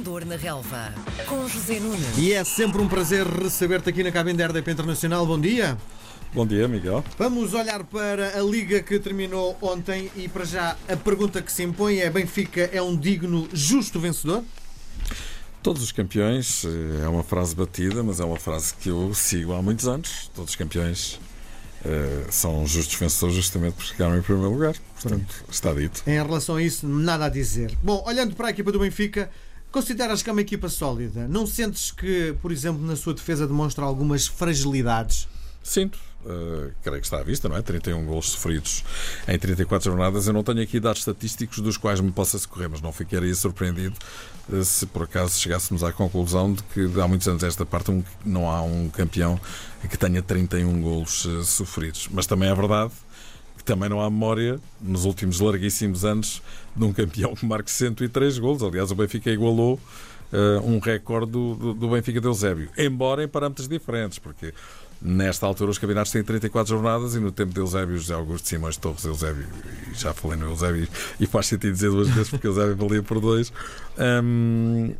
Esplendor na Relva, com José Nunes. E é sempre um prazer receber-te aqui na cabine da RDP Internacional. Bom dia. Bom dia, Miguel. Vamos olhar para a liga que terminou ontem e para já a pergunta que se impõe é: Benfica é um digno, justo vencedor? Todos os campeões, eh, é uma frase batida, mas é uma frase que eu sigo há muitos anos. Todos os campeões uh, são justos vencedores justamente por chegaram em primeiro lugar. Portanto, está dito. Em relação a isso, nada a dizer. Bom, olhando para a equipa do Benfica, consideras que é uma equipa sólida? Não sentes que, por exemplo, na sua defesa demonstra algumas fragilidades? Sinto. Uh, creio que está à vista, não é? 31 gols sofridos em 34 jornadas. Eu não tenho aqui dados estatísticos dos quais me possa socorrer, mas não ficaria surpreendido uh, se por acaso chegássemos à conclusão de que há muitos anos esta parte um, não há um campeão que tenha 31 gols uh, sofridos. Mas também é verdade também não há memória, nos últimos larguíssimos anos, de um campeão que marque 103 gols. Aliás, o Benfica igualou um recorde do, do, do Benfica de Eusébio, embora em parâmetros diferentes, porque Nesta altura, os campeonatos têm 34 jornadas e no tempo de Eusébio, José Augusto Simões Torres, Eusébio, e já falei no Eusébio e faz sentido dizer duas vezes porque Eusébio valia por dois. Um,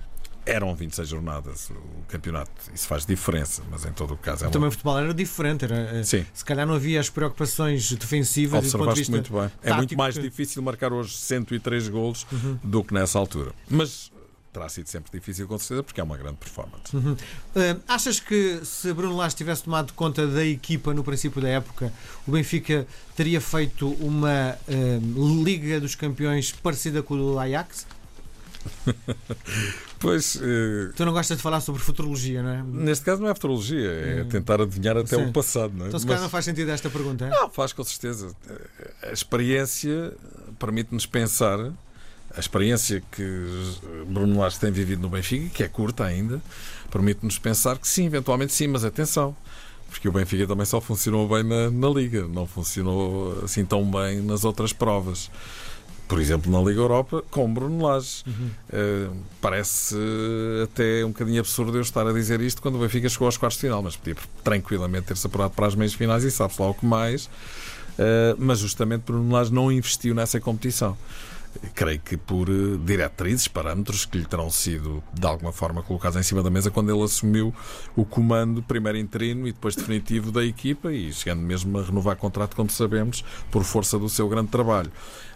eram 26 jornadas o campeonato. Isso faz diferença, mas em todo o caso é uma... Também o futebol era diferente. Era, eh, Sim. Se calhar não havia as preocupações defensivas. Observaste de muito bem. Tático. É muito mais difícil marcar hoje 103 golos uhum. do que nessa altura. Mas terá sido sempre difícil, com certeza, porque é uma grande performance. Uhum. Uh, achas que se Bruno Lage tivesse tomado conta da equipa no princípio da época, o Benfica teria feito uma uh, Liga dos Campeões parecida com o do Ajax? pois. Uh, tu não gostas de falar sobre futurologia, não é? Neste caso não é futurologia, é hum. tentar adivinhar até Sim. o passado, não é? Então, se calhar não faz sentido esta pergunta, é? Não, faz com certeza. A experiência permite-nos pensar a experiência que Bruno Lage tem vivido no Benfica, que é curta ainda, permite-nos pensar que sim, eventualmente sim, mas atenção, porque o Benfica também só funcionou bem na, na Liga, não funcionou assim tão bem nas outras provas. Por exemplo, na Liga Europa, com Bruno Lage. Uhum. Uh, parece até um bocadinho absurdo eu estar a dizer isto quando o Benfica chegou aos quartos de final, mas podia tranquilamente ter-se apurado para as meias finais e sabe-se lá o que mais. Uh, mas justamente Bruno Lage não investiu nessa competição creio que por eh, diretrizes, parâmetros que lhe terão sido de alguma forma colocados em cima da mesa quando ele assumiu o comando primeiro interino e depois definitivo da equipa e chegando mesmo a renovar contrato, como sabemos, por força do seu grande trabalho.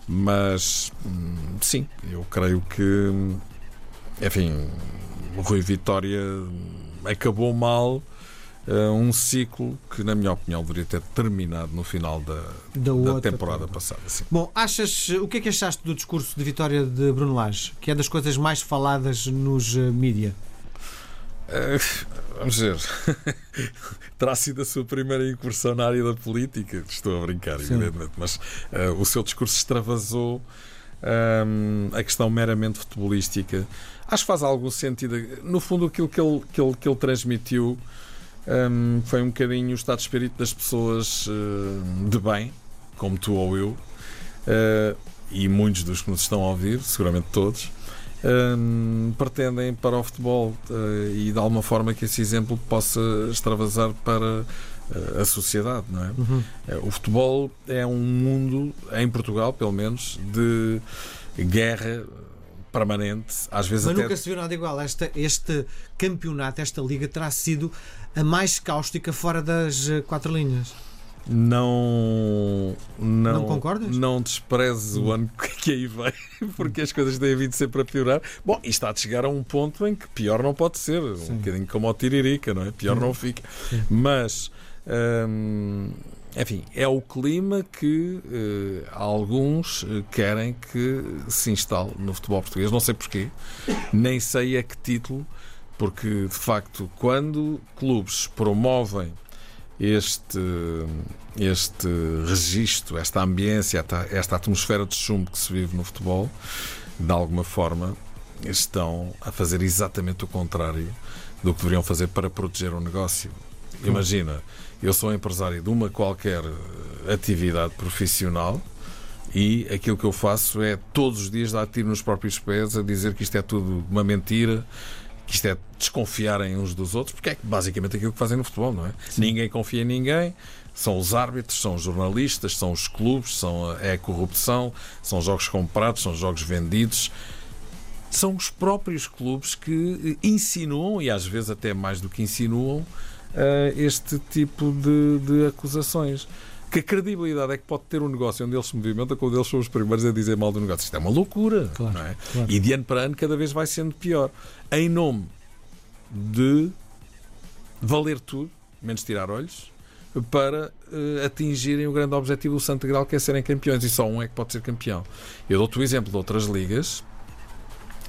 Mas hum, sim, eu creio que enfim, o Rui Vitória acabou mal um ciclo que, na minha opinião, deveria ter terminado no final da, da, da temporada passada. Sim. Bom, achas, o que é que achaste do discurso de vitória de Bruno Lage, que é das coisas mais faladas nos uh, mídia? Uh, vamos ver. Terá sido a sua primeira incursão na área da política. Estou a brincar, Sim. evidentemente, mas uh, o seu discurso extravasou um, a questão meramente futebolística. Acho que faz algum sentido. No fundo, aquilo que ele, que ele, que ele transmitiu um, foi um bocadinho o estado de espírito das pessoas uh, de bem, como tu ou eu, uh, e muitos dos que nos estão a ouvir, seguramente todos, um, pretendem para o futebol uh, e de alguma forma que esse exemplo possa extravasar para a sociedade, não é? Uhum. O futebol é um mundo, em Portugal pelo menos, de guerra permanente, às vezes Mas até... nunca se viu nada igual. Esta, este campeonato, esta liga, terá sido a mais cáustica fora das eh, quatro linhas. Não, não, não concordas? Não desprezes o ano que aí vem, porque as coisas têm vindo sempre a piorar. Bom, e está a chegar a um ponto em que pior não pode ser, Sim. um bocadinho como o Tiririca, não é? Pior não fica. Sim. Mas hum, enfim, é o clima que uh, alguns eh, querem que se instale no futebol português. Não sei porquê, nem sei a que título, porque de facto, quando clubes promovem este, este registro, esta ambiência, esta atmosfera de chumbo que se vive no futebol, de alguma forma estão a fazer exatamente o contrário do que deveriam fazer para proteger o negócio. Imagina eu sou empresário de uma qualquer eh, atividade profissional e aquilo que eu faço é todos os dias dar tiro nos próprios pés a dizer que isto é tudo uma mentira, que isto é desconfiar em uns dos outros, porque é basicamente aquilo que fazem no futebol, não é? Sim. Ninguém confia em ninguém, são os árbitros, são os jornalistas, são os clubes, são é a corrupção, são jogos comprados, são jogos vendidos são os próprios clubes que eh, insinuam, e às vezes até mais do que insinuam, este tipo de, de acusações. Que credibilidade é que pode ter um negócio onde eles se movimentam quando eles são os primeiros a dizer mal do negócio? Isto é uma loucura. Claro, é? claro. E de ano para ano cada vez vai sendo pior. Em nome de valer tudo, menos tirar olhos, para uh, atingirem o grande objetivo do Santo Grau, que é serem campeões. E só um é que pode ser campeão. Eu dou-te o exemplo de outras ligas,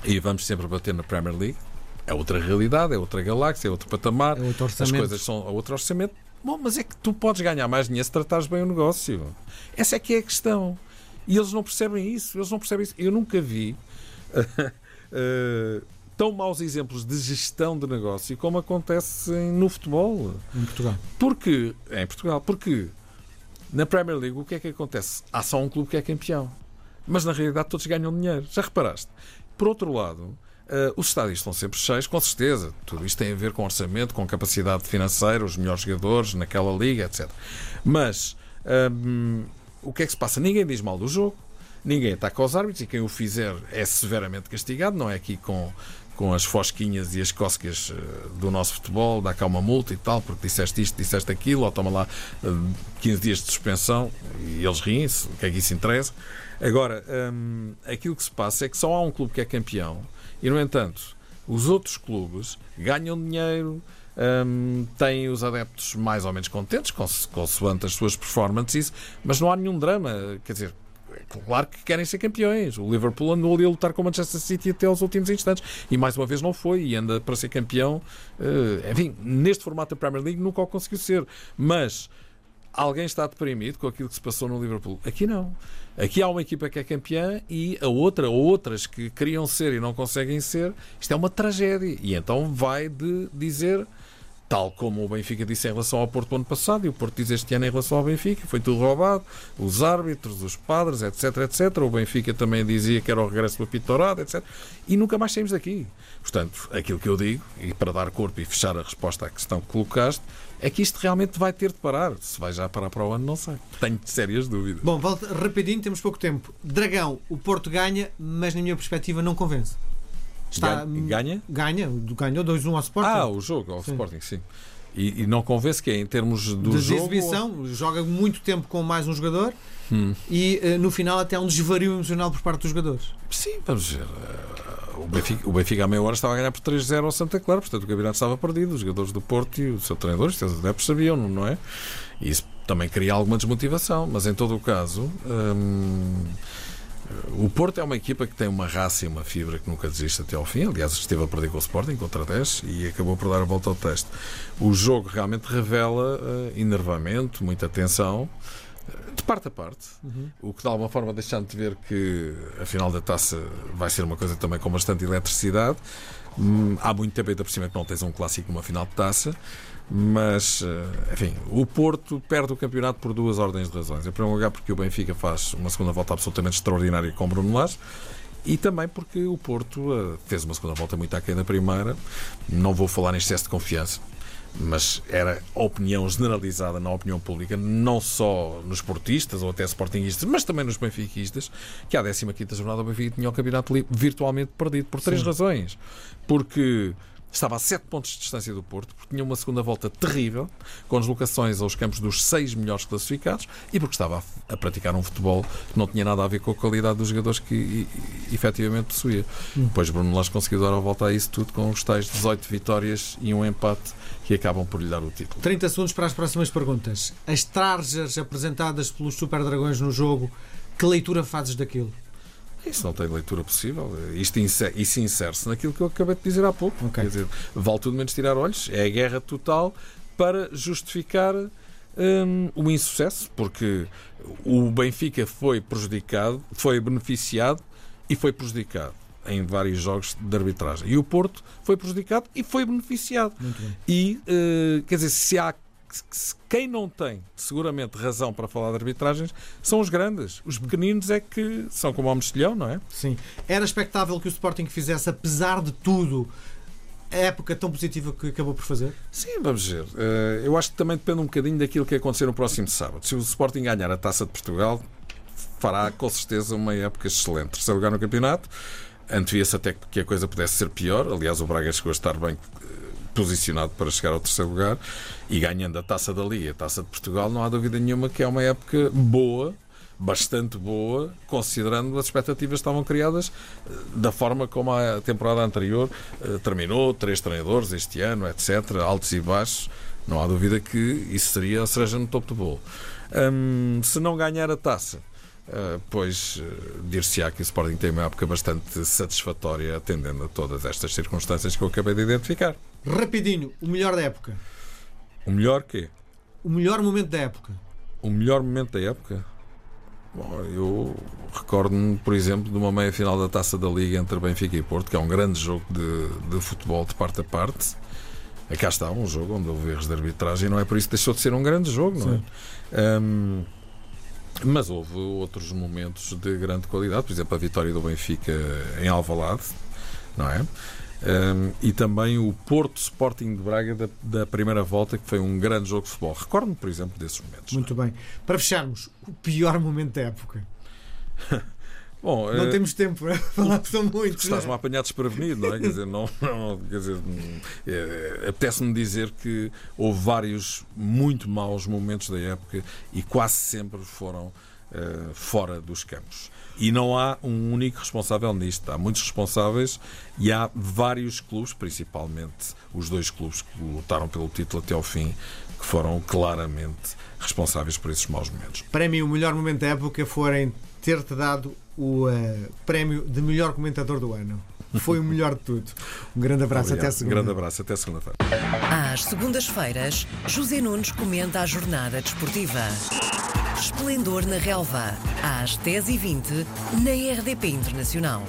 e vamos sempre bater na Premier League. É outra realidade, é outra galáxia, é outro patamar. É outro As coisas são a outro orçamento. Bom, mas é que tu podes ganhar mais dinheiro se tratares bem o negócio. Essa é que é a questão. E eles não percebem isso. Eles não percebem isso. Eu nunca vi eh, tão maus exemplos de gestão de negócio como acontece no futebol. Em Portugal. Porque, em Portugal, porque na Premier League o que é que acontece? Há só um clube que é campeão. Mas na realidade todos ganham dinheiro. Já reparaste? Por outro lado, eh, os estádios estão sempre cheios, com certeza. Tudo isto tem a ver com orçamento, com capacidade financeira, os melhores jogadores naquela liga, etc. Mas hum, o que é que se passa? Ninguém diz mal do jogo, ninguém ataca aos árbitros e quem o fizer é severamente castigado, não é aqui com, com as fosquinhas e as cócegas eh, do nosso futebol, dá cá uma multa e tal, porque disseste isto, disseste aquilo, ou toma lá eh, 15 dias de suspensão e eles riem-se, o que é que isso interessa? Agora, hum, aquilo que se passa é que só há um clube que é campeão e, no entanto, os outros clubes ganham dinheiro, hum, têm os adeptos mais ou menos contentes, consoante as suas performances, mas não há nenhum drama. Quer dizer, claro que querem ser campeões. O Liverpool andou ali a lutar com o Manchester City até aos últimos instantes e mais uma vez não foi e anda para ser campeão. eh, enfim, neste formato da Premier League nunca o conseguiu ser. Mas alguém está deprimido com aquilo que se passou no Liverpool. Aqui não. Aqui há uma equipa que é campeã e a outra, ou outras que queriam ser e não conseguem ser. Isto é uma tragédia. E então vai de dizer, tal como o Benfica disse em relação ao Porto ano passado, e o Porto diz este ano em relação ao Benfica, foi tudo roubado, os árbitros, os padres, etc, etc. O Benfica também dizia que era o regresso do apitorado, etc. E nunca mais saímos daqui. Portanto, aquilo que eu digo, e para dar corpo e fechar a resposta à questão que colocaste, é que isto realmente vai ter de parar. Se vai já parar para o ano, não sei. Tenho sérias dúvidas. Bom, volta rapidinho, temos pouco tempo. Dragão, o Porto ganha, mas na minha perspectiva não convence. Ga- Ganha? Ganha, ganhou 2-1 ao Sporting. Ah, o jogo, ao Sim. Sporting, sim. E, e não convence que é em termos do de jogo. exibição, joga muito tempo com mais um jogador Hum. e eh, no final até há um desvario emocional por parte dos jogadores. Sim, vamos ver. Eh, O Benfica, o Benfica à meia hora estava a ganhar por 3-0 ao Santa Clara, portanto o campeonato estava perdido. Os jogadores do Porto e o seu treinador, os seus adeptos sabiam, não é? E isso também cria alguma desmotivação, mas em todo o caso. hum, o Porto é uma equipa que tem uma raça e uma fibra que nunca desiste até ao fim. Aliás, esteve a perder com o Sporting contra 10 e acabou por dar a volta ao teste. O jogo realmente revela eh, enervamento, muita tensão, de parte a parte. O que de alguma forma deixando de ver que a final da taça vai ser uma coisa também com bastante eletricidade. Hum, Há muito tempo ainda por cima que não tens um clássico numa final de taça. Mas, eh, enfim, o Porto perde o campeonato por duas ordens de razões. Em primeiro lugar, porque o Benfica faz uma segunda volta absolutamente extraordinária com o Bruno Lage. E também porque o Porto eh, fez uma segunda volta muito aquém da primeira. Não vou falar em excesso de confiança, mas era opinião generalizada na opinião pública, não só nos portistas ou até sportinguistas, mas também nos benfiquistas, que à 15ª jornada o Benfica tinha o campeonato virtualmente perdido, por três Sim. razões. Porque estava a 7 pontos de distância do Porto, porque tinha uma segunda volta terrível, com deslocações aos campos dos seis melhores classificados, e porque estava a, a praticar um futebol que não tinha nada a ver com a qualidade dos jogadores que e- e- efetivamente possuía. Depois Bruno Lage conseguiu dar a volta a isso tudo com os tais 18 vitórias e um empate que acabam por lhe dar o título. 30 segundos para as próximas perguntas. As tarjas apresentadas pelos Super Dragões no jogo, que leitura fazes daquilo? Isso não tem leitura possível. Isto inse- isso insere-se naquilo que eu acabei de dizer há pouco. Ok. Quer dizer, vale tudo menos tirar olhos. É a guerra total para justificar hum, o insucesso, porque o Benfica foi prejudicado, foi beneficiado e foi prejudicado em vários jogos de arbitragem. E o Porto foi prejudicado e foi beneficiado. E, eh, quer dizer, se há quem não tem seguramente razão para falar de arbitragens são os grandes. Os pequeninos é que são como o mexilhão, não é? Sim. Era expectável que o Sporting fizesse, apesar de tudo, a época tão positiva que acabou por fazer? Sim, vamos ver. Eh, eu acho que também depende um bocadinho daquilo que acontecer no próximo sábado. Se o Sporting ganhar a Taça de Portugal, fará com certeza uma época excelente. Terceiro lugar no campeonato. Antevia-se até que a coisa pudesse ser pior. Aliás, o Braga chegou a estar bem posicionado para chegar ao terceiro lugar e ganhando a taça da Liga, a taça de Portugal, não há dúvida nenhuma que é uma época boa bastante boa, considerando as expectativas que estavam criadas eh, da forma como a temporada anterior eh, terminou, três treinadores este ano, etc., altos e baixos. Não há dúvida que isso seria a cereja no topo do bolo. Hum, se não ganhar a taça, uh, pois uh, dir-se-á que o Sporting tem uma época bastante satisfatória, atendendo a todas estas circunstâncias que eu acabei de identificar. Rapidinho, o melhor da época. O melhor quê? O melhor momento da época. O melhor momento da época? Bom, eu recordo-me, por exemplo, de uma meia-final da Taça da Liga entre Benfica e Porto, que é um grande jogo de, de futebol de parte a parte. Cá está, um jogo onde houve erros de arbitragem, não é por isso que deixou de ser um grande jogo, não é? Um, mas houve outros momentos de grande qualidade, por exemplo, a vitória do Benfica em Alvalade, não é? Um, e também o Porto Sporting de Braga da, da, primeira volta, que foi um grande jogo de futebol. Recordo-me, por exemplo, desses momentos. Muito bem. Para fecharmos, o pior momento da época. Bom, não uh, temos tempo para falar, são muitos. Estás-me a apanhar desprevenido, não é? quer dizer, não, não quer dizer, é, apetece-me dizer que houve vários muito maus momentos da época e quase sempre foram uh, fora dos campos. E não há um único responsável nisto. Há muitos responsáveis e há vários clubes, principalmente os dois clubes que lutaram pelo título até ao fim, que foram claramente responsáveis por esses maus momentos. Para mim, o melhor momento da época foi ter-te dado o uh, prémio de melhor comentador do ano. Foi o melhor de tudo. Um grande abraço, Obrigado. até segunda. Um grande abraço, até segunda-feira. Às segundas-feiras, José Nunes comenta a jornada desportiva. Esplendor na Relva, às 10h20, na RDP Internacional.